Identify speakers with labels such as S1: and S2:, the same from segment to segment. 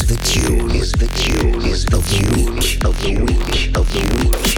S1: is the tune, is the tune, is the week, of the week, of the week.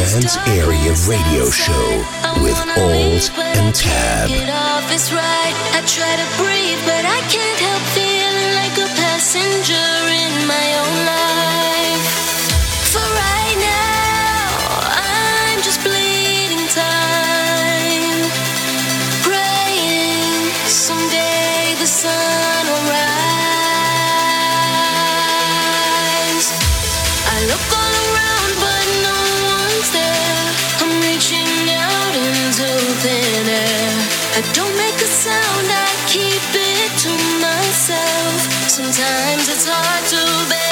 S1: Trance Area Radio Show with Alt and Tab. Get
S2: off. I try to breathe, but I can't help feeling like a passenger in my own life. For right now. I don't make a sound, I keep it to myself. Sometimes it's hard to bear.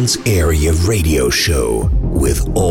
S1: Trance Area Radio Show with Alt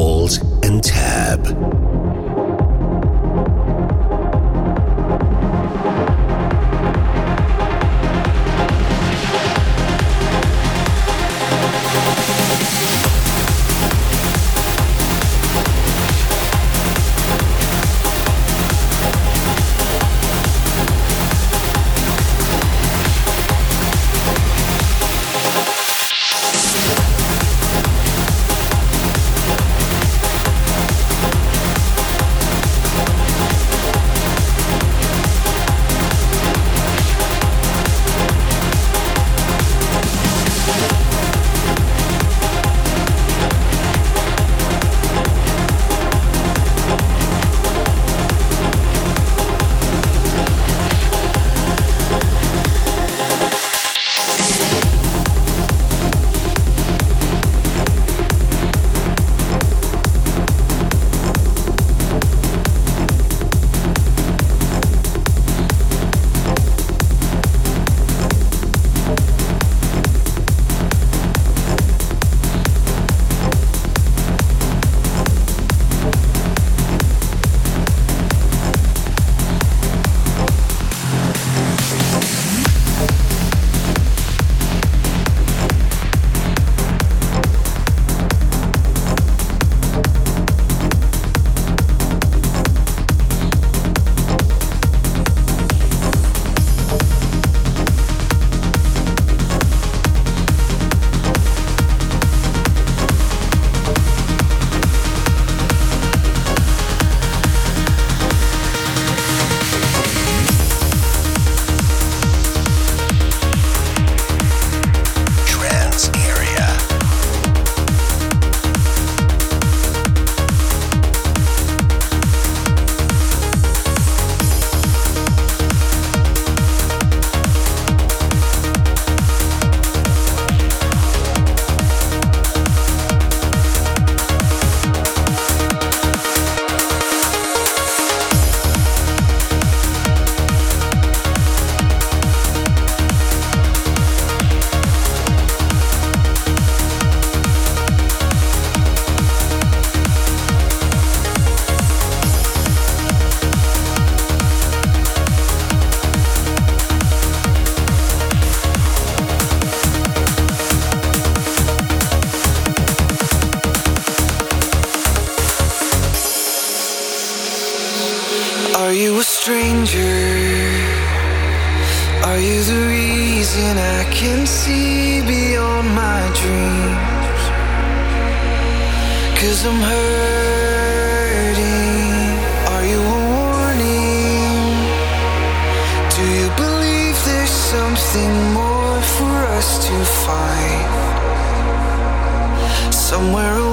S3: five. Somewhere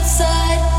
S2: outside.